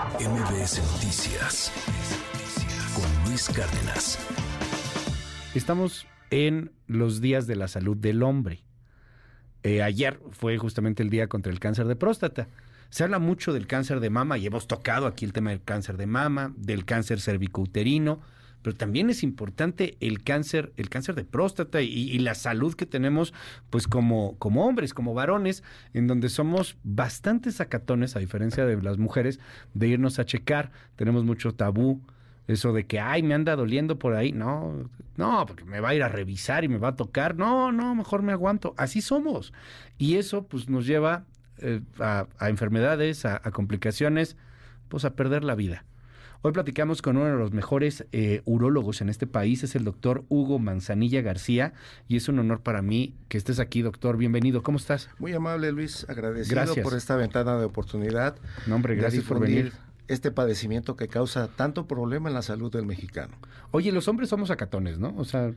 MBS Noticias con Luis Cárdenas. Estamos en los días de la salud del hombre. Eh, ayer fue justamente el día contra el cáncer de próstata. Se habla mucho del cáncer de mama y hemos tocado aquí el tema del cáncer de mama, del cáncer cervicouterino, pero también es importante el cáncer, el cáncer de próstata y, la salud que tenemos, pues como, como hombres, como varones, en donde somos bastante sacatones, a diferencia de las mujeres, de irnos a checar. Tenemos mucho tabú. Eso de que, ay, me anda doliendo por ahí. No, no, porque me va a ir a revisar y me va a tocar. No, no, mejor me aguanto. Así somos. Y eso, pues, nos lleva eh, a, enfermedades, a, a complicaciones, pues, a perder la vida. Hoy platicamos con uno de los mejores eh, urólogos en este país, es el doctor Hugo Manzanilla García, y es un honor para mí que estés aquí, doctor. Bienvenido, ¿cómo estás? Muy amable, Luis, agradecido por esta ventana de oportunidad. No, hombre, gracias por venir este padecimiento que causa tanto problema en la salud del mexicano. Oye, los hombres somos acatones, ¿no? O sea,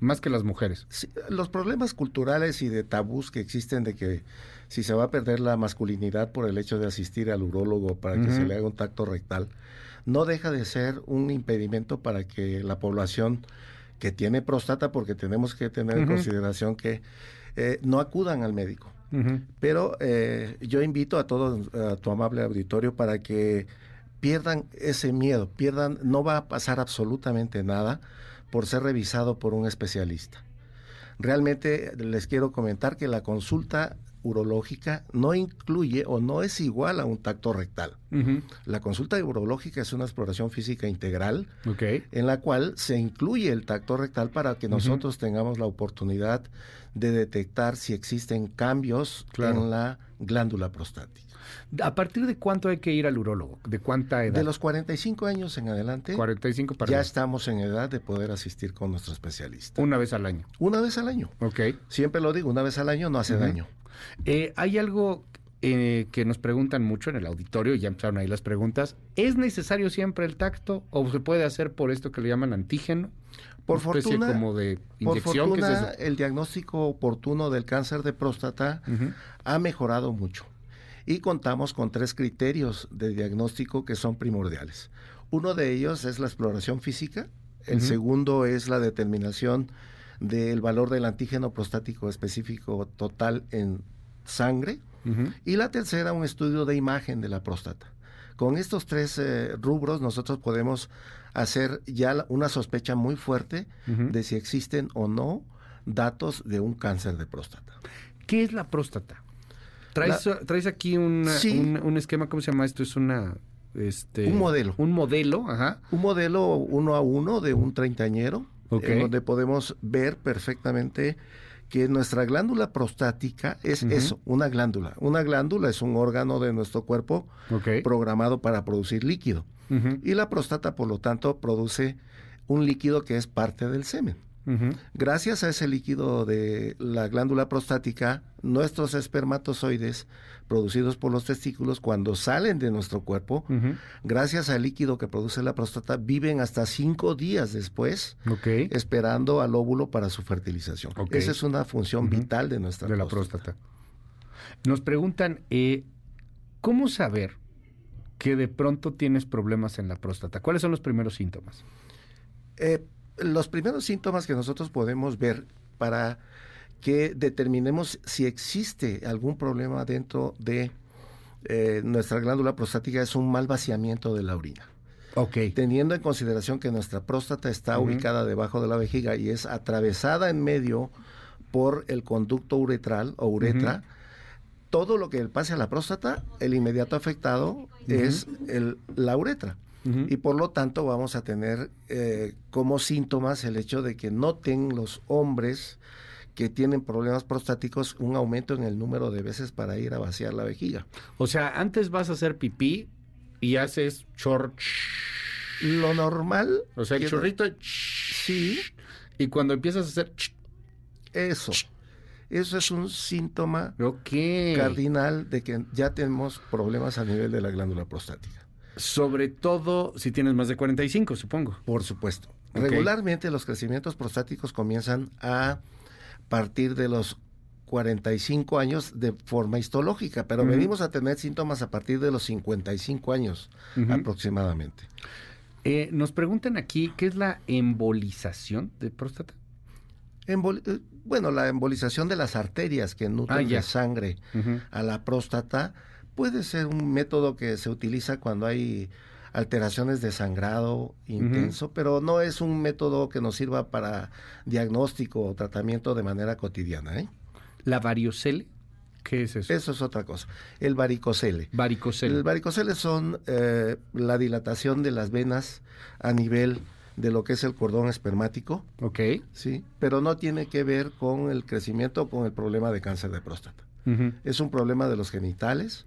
más que las mujeres. los problemas culturales y de tabús que existen de que si se va a perder la masculinidad por el hecho de asistir al urólogo para que se le haga un tacto rectal, no deja de ser un impedimento para que la población que tiene próstata, porque tenemos que tener en consideración que eh, no acudan al médico. Pero eh, yo invito a todo a tu amable auditorio para que pierdan ese miedo, pierdan, no va a pasar absolutamente nada por ser revisado por un especialista. Realmente les quiero comentar que la consulta urológica no incluye o no es igual a un tacto rectal. La consulta urológica es una exploración física integral en la cual se incluye el tacto rectal para que nosotros tengamos la oportunidad de detectar si existen cambios en la glándula prostática. ¿A partir de cuánto hay que ir al urólogo? ¿De cuánta edad? De los 45 años en adelante. 45 Ya estamos en edad de poder asistir con nuestro especialista. Una vez al año. Una vez al año. Ok. Siempre lo digo, una vez al año no hace daño. Eh, hay algo eh, que nos preguntan mucho en el auditorio, ya empezaron ahí las preguntas. ¿Es necesario siempre el tacto o se puede hacer por esto que le llaman antígeno? Por fortuna, como de inyección, por fortuna el diagnóstico oportuno del cáncer de próstata ha mejorado mucho y contamos con tres criterios de diagnóstico que son primordiales. Uno de ellos es la exploración física, el segundo es la determinación del valor del antígeno prostático específico total en sangre. Y la tercera, un estudio de imagen de la próstata. Con estos tres eh, rubros nosotros podemos hacer ya una sospecha muy fuerte de si existen o no datos de un cáncer de próstata. ¿Qué es la próstata? Traes, traes aquí un, un, esquema, ¿cómo se llama esto? Es una... Este, un modelo. Un modelo, ajá. Un modelo uno a uno de un treintañero en donde podemos ver perfectamente que nuestra glándula prostática es eso, una glándula. Una glándula es un órgano de nuestro cuerpo programado para producir líquido. Y la próstata, por lo tanto, produce un líquido que es parte del semen. Gracias a ese líquido de la glándula prostática, nuestros espermatozoides producidos por los testículos, cuando salen de nuestro cuerpo, gracias al líquido que produce la próstata, viven hasta cinco días después, esperando al óvulo para su fertilización. Esa es una función vital de nuestra de la próstata. Nos preguntan, eh, ¿cómo saber que de pronto tienes problemas en la próstata? ¿Cuáles son los primeros síntomas? Eh, los primeros síntomas que nosotros podemos ver para que determinemos si existe algún problema dentro de eh, nuestra glándula prostática es un mal vaciamiento de la orina. Okay. Teniendo en consideración que nuestra próstata está ubicada debajo de la vejiga y es atravesada en medio por el conducto uretral o uretra, todo lo que pase a la próstata, el inmediato afectado es el, la uretra y por lo tanto vamos a tener eh, como síntomas el hecho de que noten los hombres que tienen problemas prostáticos un aumento en el número de veces para ir a vaciar la vejiga. O sea, antes vas a hacer pipí y haces chor... Lo normal... O sea, el chorrito... Sí. Y cuando empiezas a hacer... Eso. Eso es un síntoma cardinal de que ya tenemos problemas a nivel de la glándula prostática. Sobre todo si tienes más de 45, supongo. Por supuesto. Regularmente los crecimientos prostáticos comienzan a partir de los 45 años de forma histológica, pero venimos a tener síntomas a partir de los 55 años aproximadamente. Eh, nos preguntan aquí, ¿qué es la embolización de próstata? Embol- eh, bueno, la embolización de las arterias que nutren Ah, de sangre a la próstata puede ser un método que se utiliza cuando hay alteraciones de sangrado intenso, pero no es un método que nos sirva para diagnóstico o tratamiento de manera cotidiana. ¿eh? ¿La variocele? ¿Qué es eso? Eso es otra cosa. El varicocele. varicocele. El varicocele son eh, la dilatación de las venas a nivel de lo que es el cordón espermático, ok. ¿sí? Pero no tiene que ver con el crecimiento o con el problema de cáncer de próstata. Es un problema de los genitales,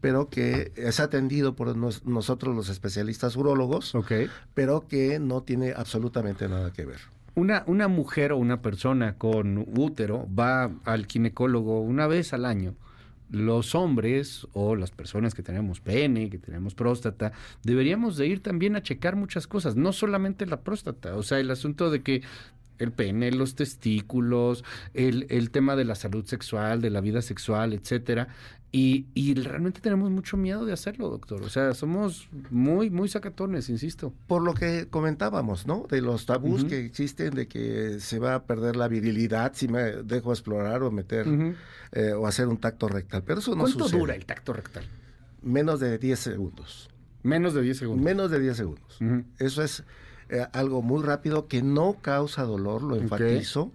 pero que es atendido por nos- nosotros los especialistas urólogos, Ok. pero que no tiene absolutamente nada que ver. Una, una mujer o una persona con útero va al ginecólogo una vez al año. Los hombres o las personas que tenemos pene, que tenemos próstata, deberíamos de ir también a checar muchas cosas, no solamente la próstata, o sea, el asunto de que el pene, los testículos, el, el tema de la salud sexual, de la vida sexual, etcétera. Y, y realmente tenemos mucho miedo de hacerlo, doctor. O sea, somos muy, muy sacatones, insisto. Por lo que comentábamos, ¿no? De los tabús que existen, de que se va a perder la virilidad si me dejo explorar o meter eh, o hacer un tacto rectal. Pero eso no ¿Cuánto sucede. dura el tacto rectal? Menos de 10 segundos. Menos de 10 segundos. Menos de 10 segundos. Eso es eh, algo muy rápido que no causa dolor, lo enfatizo,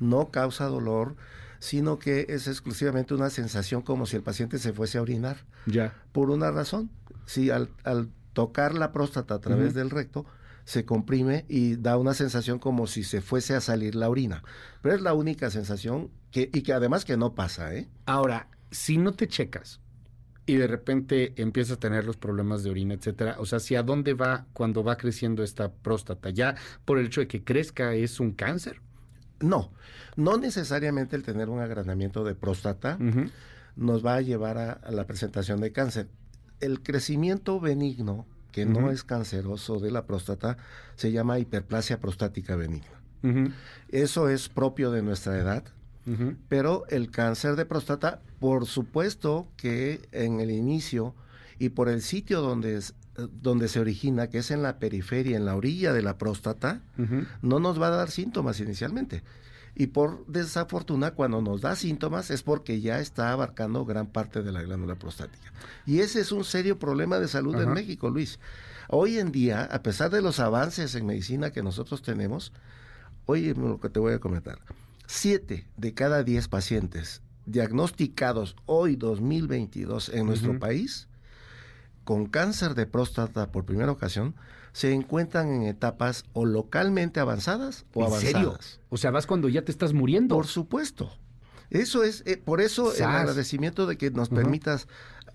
no causa dolor, sino que es exclusivamente una sensación como si el paciente se fuese a orinar. Ya. Por una razón, si al, al tocar la próstata a través del recto, se comprime y da una sensación como si se fuese a salir la orina. Pero es la única sensación que, y que además que no pasa, ¿eh? Ahora, si no te checas y de repente empiezas a tener los problemas de orina, etcétera, o sea, si a dónde va cuando va creciendo esta próstata, ya por el hecho de que crezca es un cáncer. No, no necesariamente el tener un agranamiento de próstata nos va a llevar a, a la presentación de cáncer. El crecimiento benigno, que no es canceroso de la próstata, se llama hiperplasia prostática benigna. Eso es propio de nuestra edad, Pero el cáncer de próstata, por supuesto que en el inicio y por el sitio donde, es- donde se origina, que es en la periferia, en la orilla de la próstata, no nos va a dar síntomas inicialmente. Y por desafortuna, cuando nos da síntomas es porque ya está abarcando gran parte de la glándula prostática. Y ese es un serio problema de salud en. México, Luis. Hoy en día, a pesar de los avances en medicina que nosotros tenemos, oye lo que te voy a comentar. Siete de cada diez pacientes diagnosticados hoy 2022 en nuestro país con cáncer de próstata por primera ocasión se encuentran en etapas o localmente avanzadas o ¿En avanzadas. serio? O sea, vas cuando ya te estás muriendo. Por supuesto. Eso es, eh, por eso el agradecimiento de que nos permitas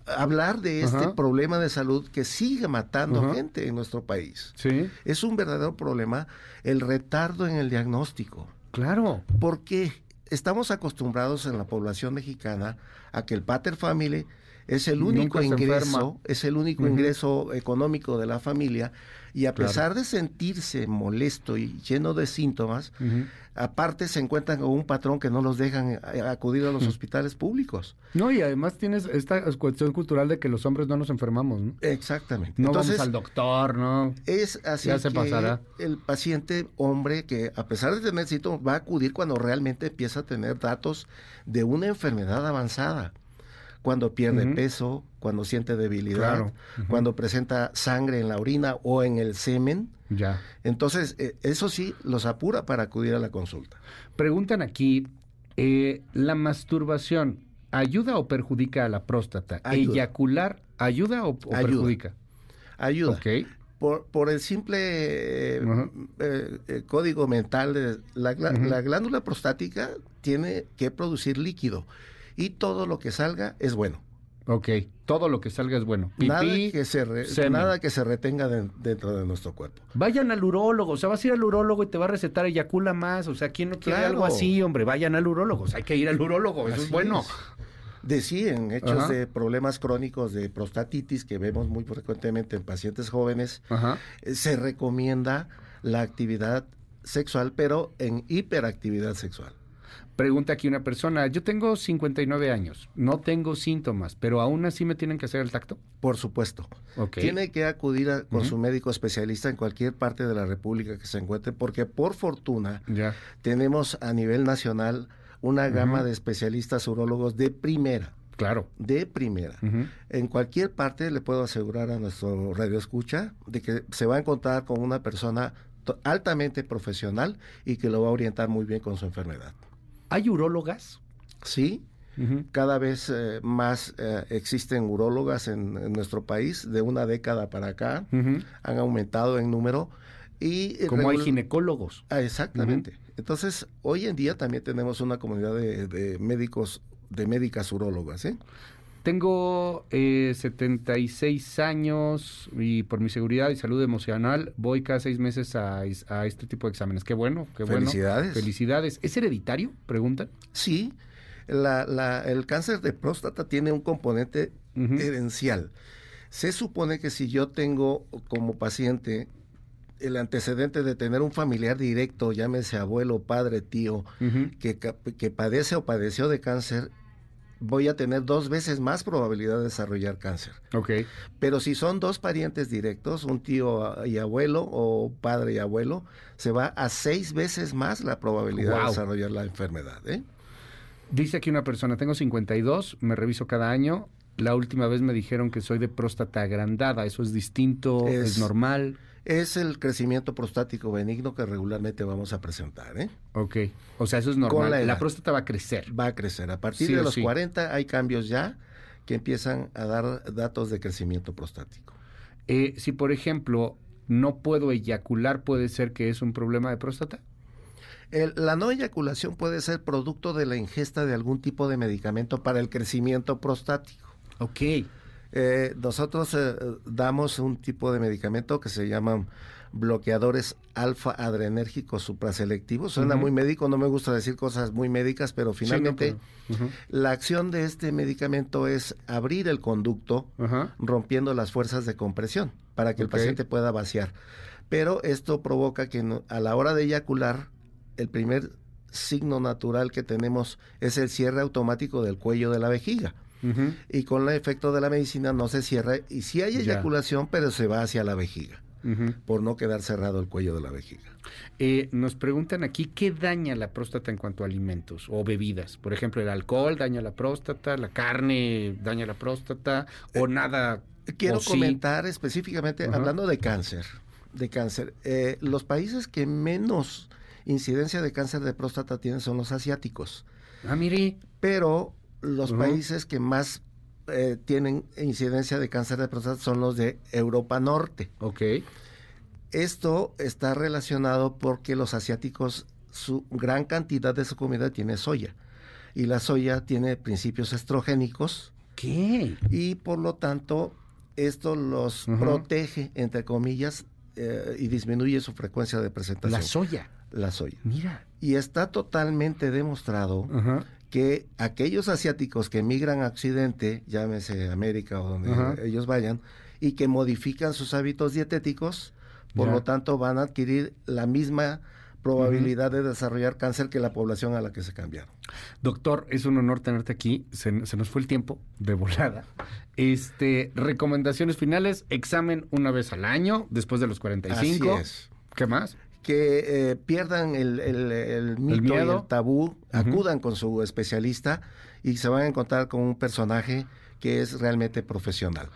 hablar de este problema de salud que sigue matando Ajá. gente en nuestro país. Sí, Es un verdadero problema el retardo en el diagnóstico. Claro. ¿Por qué? Estamos acostumbrados en la población mexicana a que el pater family es el único ingreso, es el único ingreso económico de la familia y a Claro. pesar de sentirse molesto y lleno de síntomas, aparte se encuentran con un patrón que no los dejan eh, acudir a los hospitales públicos. No, y además tienes esta cuestión cultural de que los hombres no nos enfermamos, ¿no? Exactamente. No Entonces, vamos al doctor, ¿no? Es así Ya se que pasará. el paciente hombre que a pesar de tener síntomas va a acudir cuando realmente empieza a tener datos de una enfermedad avanzada. Cuando pierde peso, cuando siente debilidad, Claro. Cuando presenta sangre en la orina o en el semen. Ya. Entonces, eh, eso sí los apura para acudir a la consulta. Preguntan aquí, eh, ¿la masturbación ayuda o perjudica a la próstata? Ayuda. ¿Eyacular ayuda o, o Ayuda. perjudica? Ayuda. Ok. Por, por el simple eh, código mental de la, la glándula prostática tiene que producir líquido y todo lo que salga es bueno. Ok. Todo lo que salga es bueno. Pipí, nada que se re- nada que se retenga de- dentro de nuestro cuerpo. Vayan al urólogo, o sea, vas a ir al urólogo y te va a recetar eyacula más, o sea, ¿quién no quiere Claro. algo así, hombre? Vayan al urólogo, o sea, hay que ir al urólogo, eso es bueno. es. De sí, en hechos Ajá. de problemas crónicos de prostatitis que vemos muy frecuentemente en pacientes jóvenes, Ajá. eh, se recomienda la actividad sexual, pero en hiperactividad sexual. Pregunta aquí una persona, yo tengo 59 años, no tengo síntomas, pero aún así me tienen que hacer el tacto. Por supuesto. Tiene que acudir a- con su médico especialista en cualquier parte de la República que se encuentre, porque por fortuna Ya. tenemos a nivel nacional una gama de especialistas urólogos de primera, Claro. de primera. En cualquier parte le puedo asegurar a nuestro radio escucha de que se va a encontrar con una persona altamente profesional y que lo va a orientar muy bien con su enfermedad. ¿Hay urólogas? Sí, cada vez eh, más eh, existen urólogas en, en nuestro país, de una década para acá, han aumentado en número. Y eh, Como hay ginecólogos. Ah, exactamente. Entonces, hoy en día también tenemos una comunidad de, de médicos, de médicas urólogas, ¿eh? Tengo eh, 76 años y por mi seguridad y salud emocional voy cada seis meses a, este tipo de exámenes. Qué bueno, qué bueno. Felicidades. Felicidades. ¿Es hereditario? Preguntan. Sí, la, la- el cáncer de próstata tiene un componente Ujú. herencial. Se supone que si yo tengo como paciente el antecedente de tener un familiar directo, llámese abuelo, padre, tío, que padece o padeció de cáncer, voy a tener dos veces más probabilidad de desarrollar cáncer. Ok. Pero si son dos parientes directos, un tío y abuelo o padre y abuelo, se va a seis veces más la probabilidad de desarrollar la enfermedad. ¿eh? Dice aquí una persona, tengo 52, me reviso cada año. La última vez me dijeron que soy de próstata agrandada. ¿Eso es distinto? ¿Es, Es- normal? Es el crecimiento prostático benigno que regularmente vamos a presentar. ¿eh? Ok. O sea, eso es normal. la próstata va a crecer. Va a crecer. A partir Sí de los sí. 40 hay cambios ya que empiezan a dar datos de crecimiento prostático. Eh, si, por ejemplo, no puedo eyacular, ¿puede ser que es un problema de próstata? El- la no eyaculación puede ser producto de la ingesta de algún tipo de medicamento para el crecimiento prostático. Ok. Eh, nosotros eh, damos un tipo de medicamento que se llaman bloqueadores alfa adrenérgicos supraselectivos. Suena muy médico, no me gusta decir cosas muy médicas, pero finalmente Sí, no, pero- Ujú. la acción de este medicamento es abrir el conducto rompiendo las fuerzas de compresión para que el paciente pueda vaciar. Pero esto provoca que no- a la hora de eyacular, el primer signo natural que tenemos es el cierre automático del cuello de la vejiga Y con el efecto de la medicina no se cierra y sí hay Ya. eyaculación, pero se va hacia la vejiga por no quedar cerrado el cuello de la vejiga. Eh, nos preguntan aquí, ¿qué daña la próstata en cuanto a alimentos o bebidas? Por ejemplo, el alcohol daña la próstata, la carne daña la próstata o nada. Quiero o sí. comentar específicamente, hablando de cáncer, de cáncer, eh, los países que menos incidencia de cáncer de próstata tienen son los asiáticos, Ah, mire. pero los países que más eh, tienen incidencia de cáncer de próstata son los de Europa Norte. Ok. Esto está relacionado porque los asiáticos, su gran cantidad de su comida tiene soya. Y la soya tiene principios estrogénicos ¿Qué? y por lo tanto esto los protege, entre comillas, eh, y disminuye su frecuencia de presentación. La soya. La soya. Mira. Y está totalmente demostrado. Que aquellos asiáticos que emigran a Occidente, llámese América o donde Ajá. ellos vayan, y que modifican sus hábitos dietéticos, por Ya. lo tanto van a adquirir la misma probabilidad de desarrollar cáncer que la población a la que se cambiaron. Doctor, es un honor tenerte aquí. Se, se nos fue el tiempo de volada. Este, recomendaciones finales, examen una vez al año, después de los 45. Así es. ¿Qué más? Que eh, pierdan el, el- el mito y el tabú, acudan con su especialista y se van a encontrar con un personaje que es realmente profesional.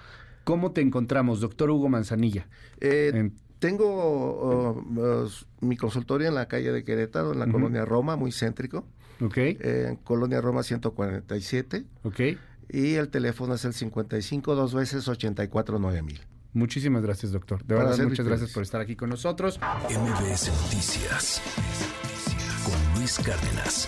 ¿Cómo te encontramos, doctor Hugo Manzanilla? Eh, En- Tengo oh, mi consultorio en la calle de Querétaro, en la colonia Roma, muy céntrico, ok, eh, en colonia Roma 147, ok. y el teléfono es el 55 dos veces 84 9000. Muchísimas gracias, doctor. De Para verdad, muchas gracias por estar aquí con nosotros. MBS Noticias con Luis Cárdenas.